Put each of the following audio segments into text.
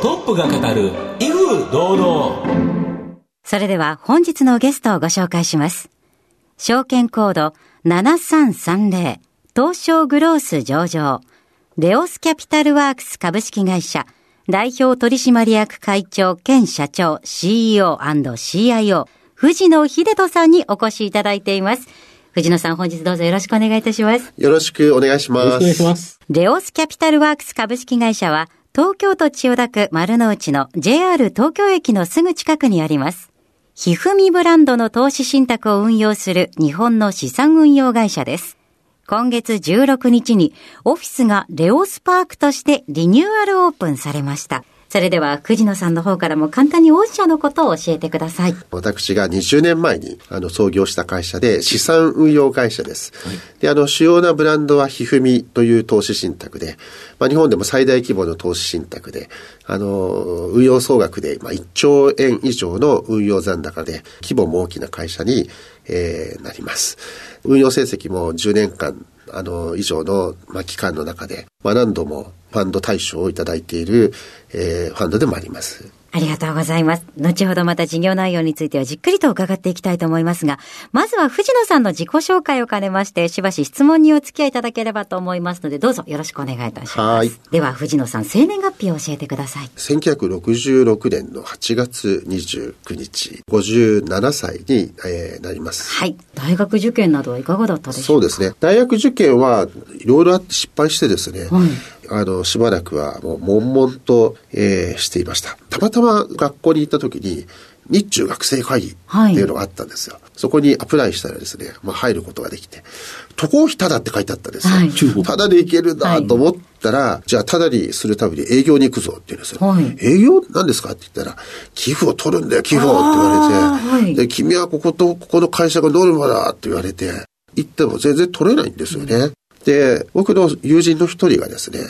トップが語る威風堂々それでは本日のゲストをご紹介します証券コード7330東証グロース上場レオスキャピタルワークス株式会社代表取締役会長兼社長 CEO&CIO 藤野秀人さんにお越しいただいています。藤野さん本日どうぞよろしくお願いいたします。よろしくお願いします。よろしくお願いします。レオスキャピタルワークス株式会社は東京都千代田区丸の内の JR 東京駅のすぐ近くにあります。ひふみブランドの投資信託を運用する日本の資産運用会社です。今月16日にオフィスがレオスパークとしてリニューアルオープンされました。それでは、藤野さんの方からも簡単に御社のことを教えてください。私が20年前にあの創業した会社で資産運用会社です。はい、で、あの、主要なブランドはひふみという投資信託で、まあ、日本でも最大規模の投資信託で、あの、運用総額で、まあ、1兆円以上の運用残高で、規模も大きな会社に、えー、なります。運用成績も10年間あの、以上の、まあ、期間の中で、まあ、何度もファンド対象をいただいている、えー、ファンドでもあります。ありがとうございます。後ほどまた事業内容についてはじっくりと伺っていきたいと思いますが、まずは藤野さんの自己紹介を兼ねまして、しばし質問にお付き合いいただければと思いますので、どうぞよろしくお願いいたします。はい。では、藤野さん、生年月日を教えてください。1966年の8月29日、57歳に、えー、なります。はい。大学受験などはいかがだったでしょうか？そうですね。大学受験はいろいろあって失敗してですね、はい、あの、しばらくはもう悶々と、えー、していました。たまたま学校に行った時に、日中学生会議っていうのがあったんですよ。はい、そこにアプライしたらですね、まあ入ることができて、渡航費ただって書いてあったんですよ。はい、ただで行けるんだと思ったら、はい、じゃあただにするために営業に行くぞって言うんですよ。はい、営業なんですかって言ったら、寄付を取るんだよ、寄付をって言われて、で、君はこことここの会社がノルマだって言われて、行っても全然取れないんですよね。うんで、僕の友人の一人がですね、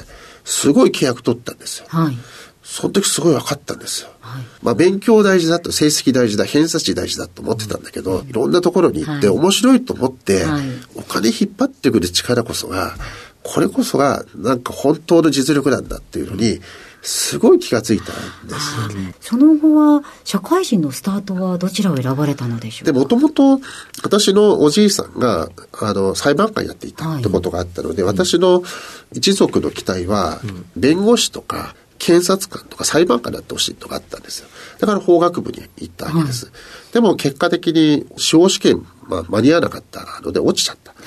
すごい契約取ったんですよ。はい。その時すごい分かったんですよ。はい、まあ勉強大事だと、成績大事だ、偏差値大事だと思ってたんだけど、うん、いろんなところに行って面白いと思って、はい、お金引っ張ってくる力こそが、これこそがなんか本当の実力なんだっていうのに、すごい気がついたんですよね。その後は、社会人のスタートはどちらを選ばれたのでしょうで、もともと、私のおじいさんが、あの、裁判官やっていたってことがあったので、はい、私の一族の期待は、弁護士とか、検察官とか裁判官だってほしいとかあったんですよ。だから法学部に行ったわけです。はい、でも結果的に司法試験、まあ、間に合わなかったので落ちちゃった。はい、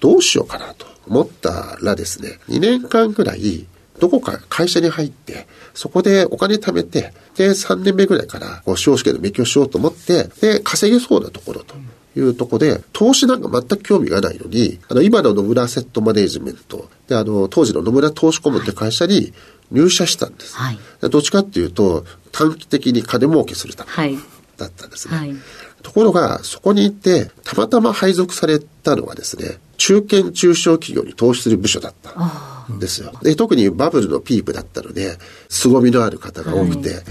どうしようかなと思ったらですね、2年間ぐらいどこか会社に入って、そこでお金貯めて、で、3年目ぐらいから、こう、司法試験の勉強しようと思って、で、稼げそうなところと。いうとこで、投資なんか全く興味がないのに、あの、今の野村セットマネジメント、で、あの、当時の野村投資コムって会社に入社したんです。はい、どっちかっていうと、短期的に金儲けするためだったんですね。はい、ところが、そこに行って、たまたま配属されたのがですね、中堅中小企業に投資する部署だった。ですよ。で、特にバブルのピープだったので、凄みのある方が多くて、はい、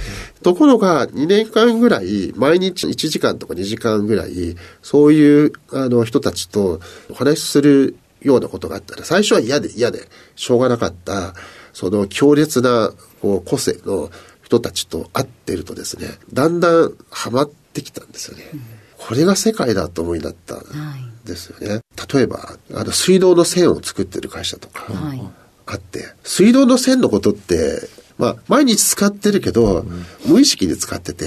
ところが2年間ぐらい、毎日1時間とか2時間ぐらい、そういうあの人たちとお話しするようなことがあったら、最初は嫌で嫌でしょうがなかった、その強烈なこう個性の人たちと会ってるとですね、だんだんハマってきたんですよね。うん、これが世界だと思いになったんですよね。はい、例えば、あの水道の線を作ってる会社とか、はいあって、水道の線のことって、まあ、毎日使ってるけど、無意識で使ってて、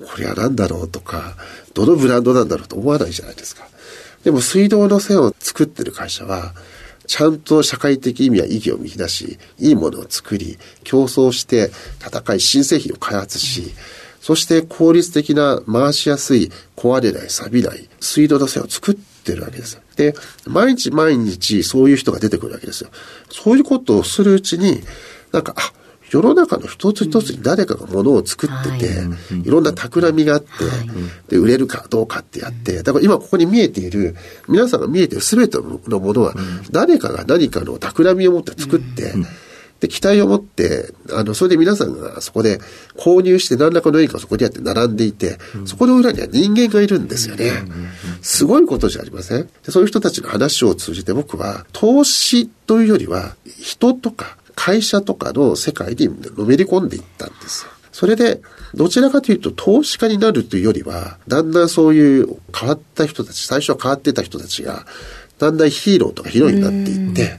これは何だろうとか、どのブランドなんだろうと思わないじゃないですか。でも水道の線を作ってる会社は、ちゃんと社会的意味や意義を見出し、いいものを作り、競争して戦い、新製品を開発し、そして効率的な回しやすい、壊れない、錆びない水道の線を作ってるわけです。で、毎日毎日そういう人が出てくるわけですよ。そういうことをするうちに、なんか、あ、世の中の一つ一つに誰かがものを作ってて、はい、いろんな企みがあって、はい、で、売れるかどうかってやって、だから今ここに見えている、皆さんが見えている全てのものは、誰かが何かの企みを持って作って、で、期待を持って、あの、それで皆さんがそこで購入して何らかの何かそこにあって並んでいて、そこの裏には人間がいるんですよね。すごいことじゃありません？そういう人たちの話を通じて僕は、投資というよりは、人とか会社とかの世界にのめり込んでいったんですよ。それで、どちらかというと投資家になるというよりは、だんだんそういう変わった人たち、最初は変わってた人たちが、だんだんヒーローとかヒロインになっていって、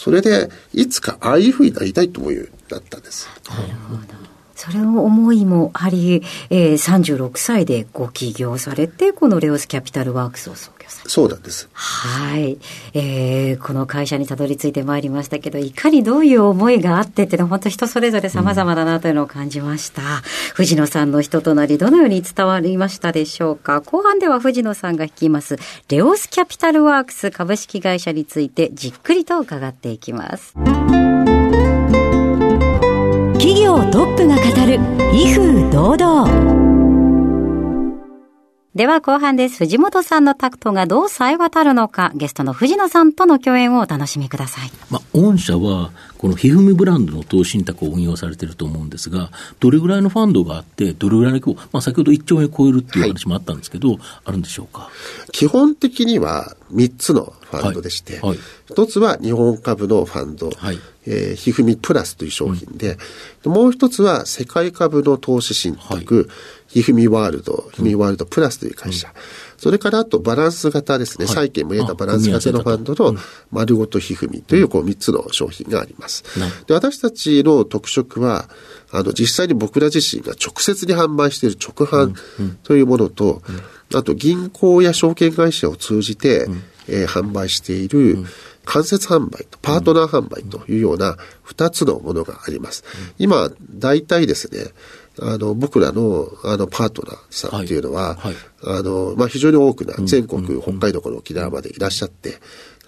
それで、いつかああいうふうになりたいと思うようになったんです。なるほど。それの思いもあり、えー、36歳でご起業されて、このレオスキャピタルワークスを創業されそうなんです。はい。えー、この会社にたどり着いてまいりましたけど、いかにどういう思いがあってっていうのは本当人それぞれ様々だなというのを感じました。うん、藤野さんの人となり、どのように伝わりましたでしょうか？後半では藤野さんが率います、レオスキャピタルワークス株式会社についてじっくりと伺っていきます。企業トップが語る威風堂々では後半です。藤本さんのタクトがどう冴え渡るのか、ゲストの藤野さんとの共演をお楽しみください。まあ、御社は、このひふみブランドの投資信託を運用されていると思うんですが、どれぐらいのファンドがあって、どれぐらいの規模、まあ、先ほど1兆円超えるっていう話もあったんですけど、はい、あるんでしょうか？基本的には3つのファンドでして、はいはい、1つは日本株のファンド、はい。えー、ひふみプラスという商品で、うん、もう一つは世界株の投資信託、ひふみワールド、ひふみワールドプラスという会社、うん、それからあとバランス型ですね、債券も得たバランス型のファンドの丸ごとひふみというこう3つの商品があります。で私たちの特色は、あの、実際に僕ら自身が直接に販売している直販というものと、あと銀行や証券会社を通じて、えー、販売している、間接販売とパートナー販売というような2つのものがあります。今、大体ですね、あの、僕らの、あの、パートナーさんっていうのは、はい。はい、あの、まあ、非常に多くな、全国、北海道から沖縄までいらっしゃって、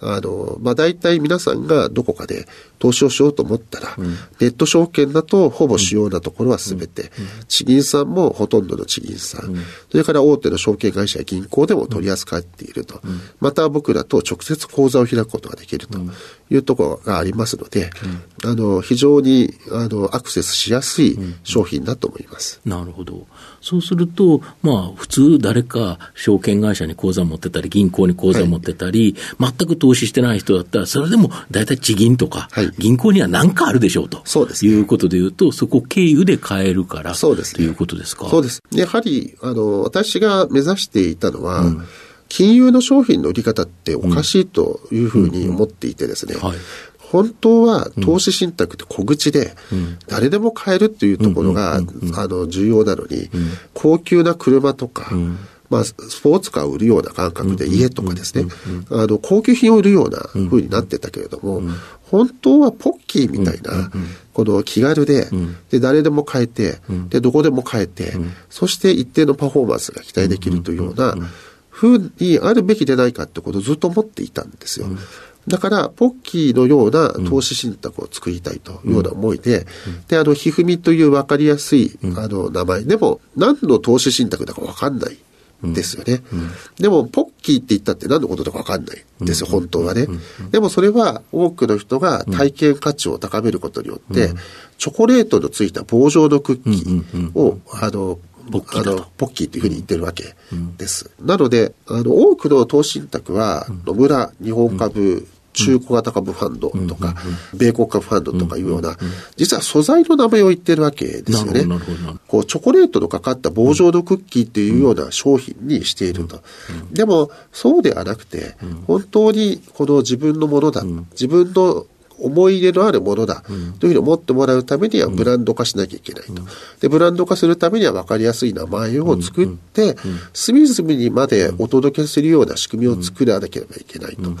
あの、まあ、大体皆さんがどこかで投資をしようと思ったら、うん、ネット証券だとほぼ主要なところはすべて、地銀さんもほとんどの地銀さん、それから大手の証券会社や銀行でも取り扱っていると、また僕らと直接口座を開くことができるというところがありますので、あの、非常に、あの、アクセスしやすい商品だと思います。なるほど。そうすると、まあ、普通誰か証券会社に口座持ってたり、銀行に口座持ってたり、はい、全く投資してない人だったら、それでも大体地銀とか、はい、銀行には何かあるでしょうと。そうです、ね、いうことでいうと、そこ経由で買えるから、そうです、ね、ということですか？そうです。やはり、あの、私が目指していたのは、うん。金融の商品の売り方っておかしいというふうに思っていてですね、本当は投資信託って小口で、誰でも買えるっていうところが、あの、重要なのに、高級な車とか、まあ、スポーツカーを売るような感覚で家とかですね、あの、高級品を売るような風になってたけれども、本当はポッキーみたいな、この気軽で、で、誰でも買えて、で、どこでも買えて、そして一定のパフォーマンスが期待できるというような、風にあるべきでないかってことをずっと思っていたん。ですよ。だから、ポッキーのような投資信託を作りたいというような思いで、で、あの、ひふみという分かりやすい、あの、名前でも、何の投資信託だか分かんない。ですよね、でも、ポッキーって言ったって何のことだか分かんないんですよ、本当はね。でもそれは多くの人が体験価値を高めることによって、チョコレートのついた棒状のクッキーを、あの、ポッキーあの、ポッキーというふうに言ってるわけです。うん、なので、あの、多くの投資信託は、野村、日本株、中古型株ファンドとか、米国株ファンドとかいうような、実は素材の名前を言ってるわけですよね。こう、チョコレートのかかった棒状のクッキーっていうような商品にしていると。でも、そうではなくて、本当にこの自分のものだ、自分の思い入れのあるものだというふうに思ってもらうためにはブランド化しなきゃいけないと。で、ブランド化するためには分かりやすい名前を作って、隅々にまでお届けするような仕組みを作らなければいけないと。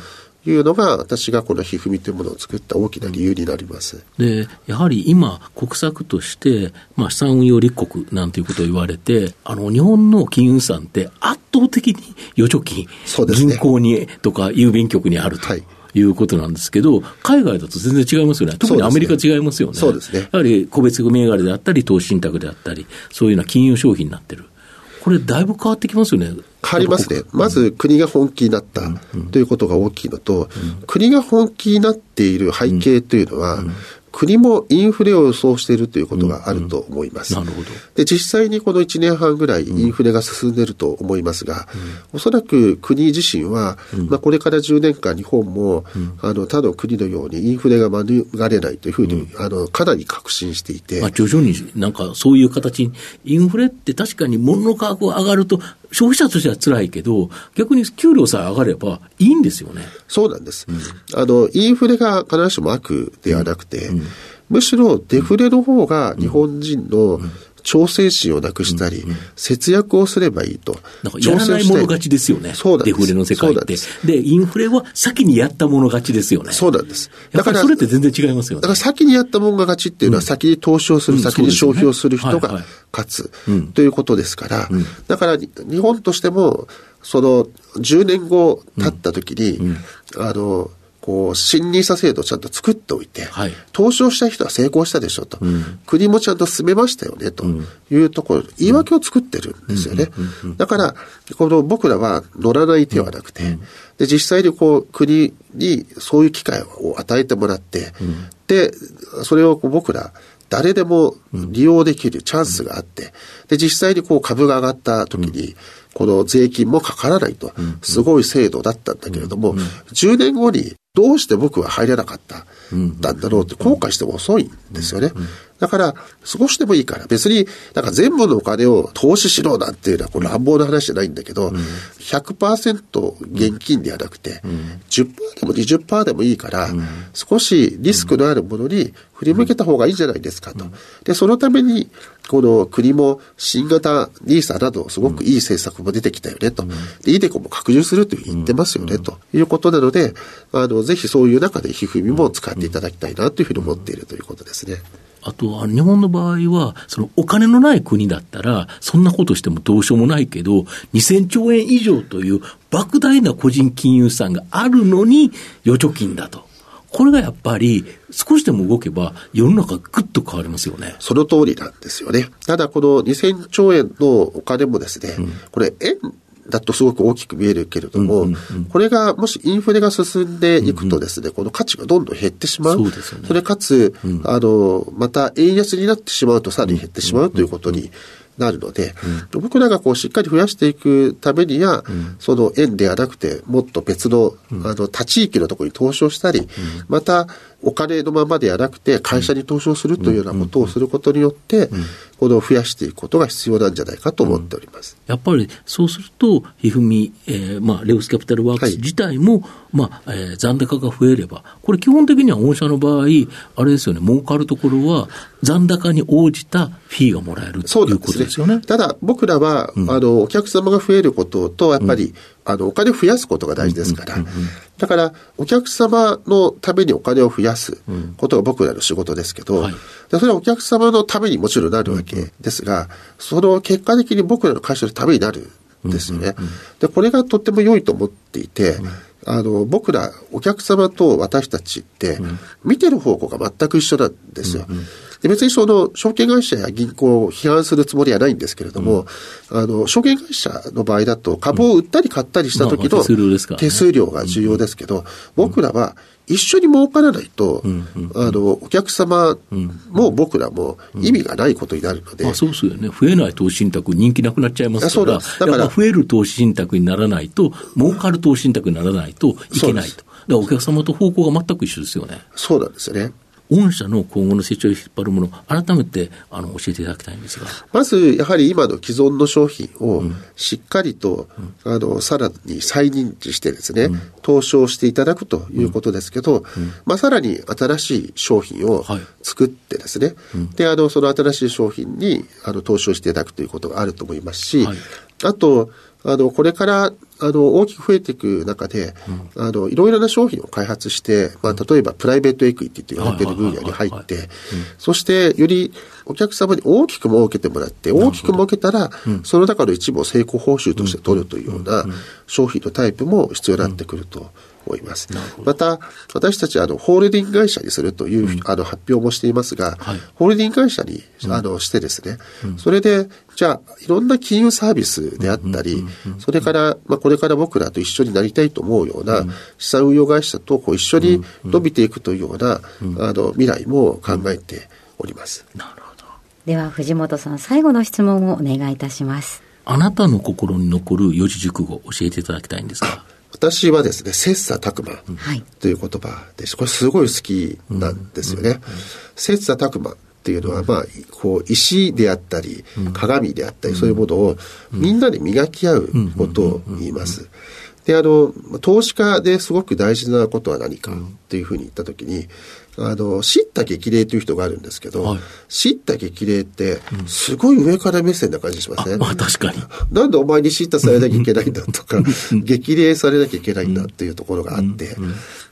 いうのが、私がこのひふみというものを作った大きな理由になりますでやはり今、国策として、まあ、資産運用立国なんていうことを言われて、あの日本の金融資産って圧倒的に預貯金、ね、銀行にとか郵便局にあると。はいいうことなんですけど、海外だと全然違いますよね。特にアメリカ違いますよね。そうですね。やはり個別銘柄であったり、投資信託であったり、そういうような金融商品になってる。これ、だいぶ変わってきますよね。変わりますね。まず国が本気になったということが大きいのと、国が本気になっている背景というのは、国もインフレを予想しているということがあると思います。うんうん、なるほど。で、実際にこの1年半ぐらいインフレが進んでいると思いますが、うん、おそらく国自身は、うん、まあこれから10年間日本も、うん、あの、他の国のようにインフレが免れないというふうに、あの、かなり確信していて。まあ徐々になんかそういう形に、インフレって確かに物の価格が上がると、消費者としては辛いけど、逆に給料さえ上がればいいんですよね。そうなんです。あの、インフレが必ずしも悪ではなくて、むしろデフレの方が日本人の挑戦心をなくしたり、節約をすればいいと。かやらないもの勝ちですよね。そうなんです。デフレの世界って。でインフレは先にやったもの勝ちですよね。そうなんです。だからそれって全然違いますよね。だから先にやったものが勝ちっていうのは、先に投資をする、先に消費をする人が勝つということですから、だから日本としても、その10年後経った時に、あの、こう、新ニーサ制度をちゃんと作っておいて、はい、投資をした人は成功したでしょと、うん、国もちゃんと進めましたよね、というところ、言い訳を作ってるんですよね。だから、この僕らは乗らない手はなくて、で、実際にこう、国にそういう機会を与えてもらって、で、それを僕ら、誰でも利用できるチャンスがあって、で、実際にこう株が上がった時に、この税金もかからないと、すごい制度だったんだけれども、10年後にどうして僕は入れなかったんだろうって後悔しても遅いんですよね。だから、少しでもいいから、別に、なんか全部のお金を投資しろなんていうのは、これ乱暴な話じゃないんだけど、100%現金ではなくて、10%でも20%でもいいから、少しリスクのあるものに振り向けた方がいいんじゃないですかと。で、そのために、この国も新型 NISA などすごくいい政策も出てきたよねと。で、イデコも拡充すると言ってますよねということなので、あの、ぜひそういう中でひふみも使っていただきたいなというふうに思っているということですね。あとは日本の場合は、そのお金のない国だったら、そんなことしてもどうしようもないけど、2000兆円以上という莫大な個人金融資産があるのに預貯金だと。これがやっぱり少しでも動けば世の中ぐっと変わりますよね。その通りなんですよね。ただこの2000兆円のお金もですね、うん、これ円だとすごく大きく見えるけれども、うんうんうん、これがもしインフレが進んでいくとですね、うん。うん、この価値がどんどん減ってしまう。そうですよね。それかつ、うん、あの、また円安になってしまうとさらに減ってしまうということになるので、うん、僕らがこうしっかり増やしていくためには、うん、その円ではなくて、もっと別の、あの、他地域のところに投資をしたり、また、お金のままではなくて、会社に投資をするというようなことをすることによって、この増やしていくことが必要なんじゃないかと思っております。やっぱりそうすると、ひふみ、えー、まあ、レオスキャピタルワークス自体も、はい、まあ、えー、残高が増えれば、これ基本的には御社の場合、あれですよね、儲かるところは、残高に応じたフィーがもらえるということですよね。ただ、僕らは、うん、あの、お客様が増えることと、やっぱり、うんあの、お金を増やすことが大事ですから、だから、お客様のためにお金を増やすことが僕らの仕事ですけど、はい、それはお客様のためにもちろんなるわけですが、その結果的に僕らの会社のためになるんですよね。で、これがとっても良いと思っていて、あの、僕ら、お客様と私たちって、見てる方向が全く一緒なんですよ。で別にその証券会社や銀行を批判するつもりはないんですけれども、うん、あの、証券会社の場合だと株を売ったり買ったりした時の手数料が重要ですけど、僕らは一緒に儲からないと、あの、お客様も僕らも意味がないことになるので。あそうですよね。増えない投資信託人気なくなっちゃいますから。だから増える投資信託にならないと、儲かる投資信託にならないといけないと。だからお客様と方向が全く一緒ですよね。そうなんですよね。御社の今後の成長を引っ張るもの、改めてあの教えていただきたいんですが。まず、やはり今の既存の商品をしっかりと、うん、あの、さらに再認知してですね、うん、投資をしていただくということですけど、うん、まあ、さらに新しい商品を作ってですね、はい、で、あの、その新しい商品に、あの、投資をしていただくということがあると思いますし、はい、あと、あの、これから、あの、大きく増えていく中で、うん、あの、いろいろな商品を開発して、まあ、例えばプライベートエクイティと言われている分野に入って、そして、よりお客様に大きく儲けてもらって、大きく儲けたら、その中の一部を成功報酬として取るというような商品のタイプも必要になってくると。思います。また、私たちあの、ホールディング会社にするという、うん、あの、発表もしていますが、はい、ホールディング会社に、あの、してですね、うん、それで、じゃあ、いろんな金融サービスであったり、それから、まあ、これから僕らと一緒になりたいと思うような、資産運用会社とこう一緒に伸びていくというような、あの、未来も考えております。なるほど。では、藤本さん、最後の質問をお願いいたします。あなたの心に残る四字熟語、教えていただきたいんですが。私はですね、切磋琢磨という言葉です。これすごい好きなんですよね。切磋琢磨っていうのは、まあ、こう、石であったり、鏡であったり、そういうものをみんなで磨き合うことを言います。で、あの、投資家ですごく大事なことは何かっていうふうに言ったときに、あの、知った激励という人があるんですけど、はい、知った激励って、すごい上から目線な感じしますね。まあ確かに。なんでお前に知ったされなきゃいけないんだとか、激励されなきゃいけないんだっていうところがあって、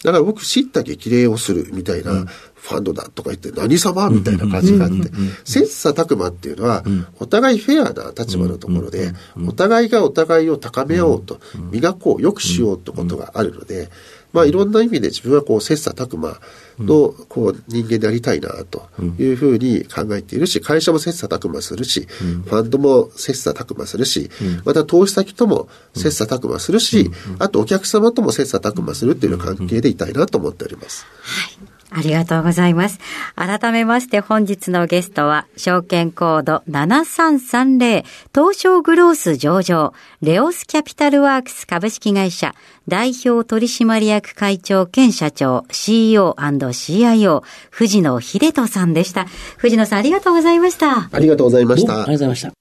だから僕知った激励をするみたいな、ファンドだとか言って何様みたいな感じがあって、切磋琢磨っていうのは、お互いフェアな立場のところで、お互いがお互いを高めようと、磨こう、良くしようってことがあるので、まあいろんな意味で自分はこう切磋琢磨のこう人間でありたいなというふうに考えているし、会社も切磋琢磨するし、ファンドも切磋琢磨するし、また投資先とも切磋琢磨するし、あとお客様とも切磋琢磨するっていう関係でいたいなと思っております。はいありがとうございます。改めまして本日のゲストは、証券コード7330東証グロース上場、レオスキャピタルワークス株式会社代表取締役会長兼社長 CEO&CIO 藤野秀人さんでした。藤野さんありがとうございました。ありがとうございました。ありがとうございました。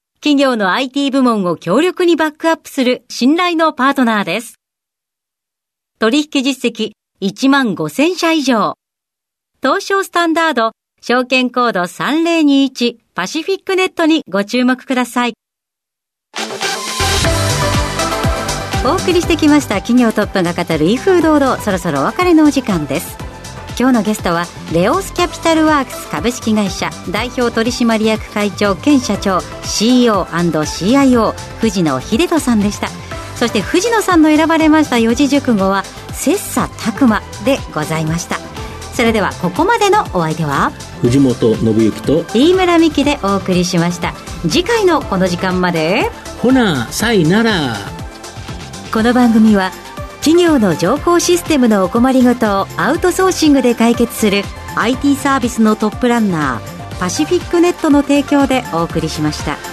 企業の IT 部門を強力にバックアップする信頼のパートナーです。取引実績1万5000社以上。東証スタンダード証券コード3021パシフィックネットにご注目ください。お送りしてきました企業トップが語る威風堂々そろそろお別れのお時間です。今日のゲストはレオスキャピタルワークス株式会社代表取締役会長兼社長 CEO&CIO 藤野秀人さんでした。そして藤野さんの選ばれました四字熟語は切磋琢磨でございました。それではここまでのお相手は藤本信之と飯村美希でお送りしました。次回のこの時間までほなさいなら。この番組は企業の情報システムのお困りごとをアウトソーシングで解決する IT サービスのトップランナーパシフィックネットの提供でお送りしました。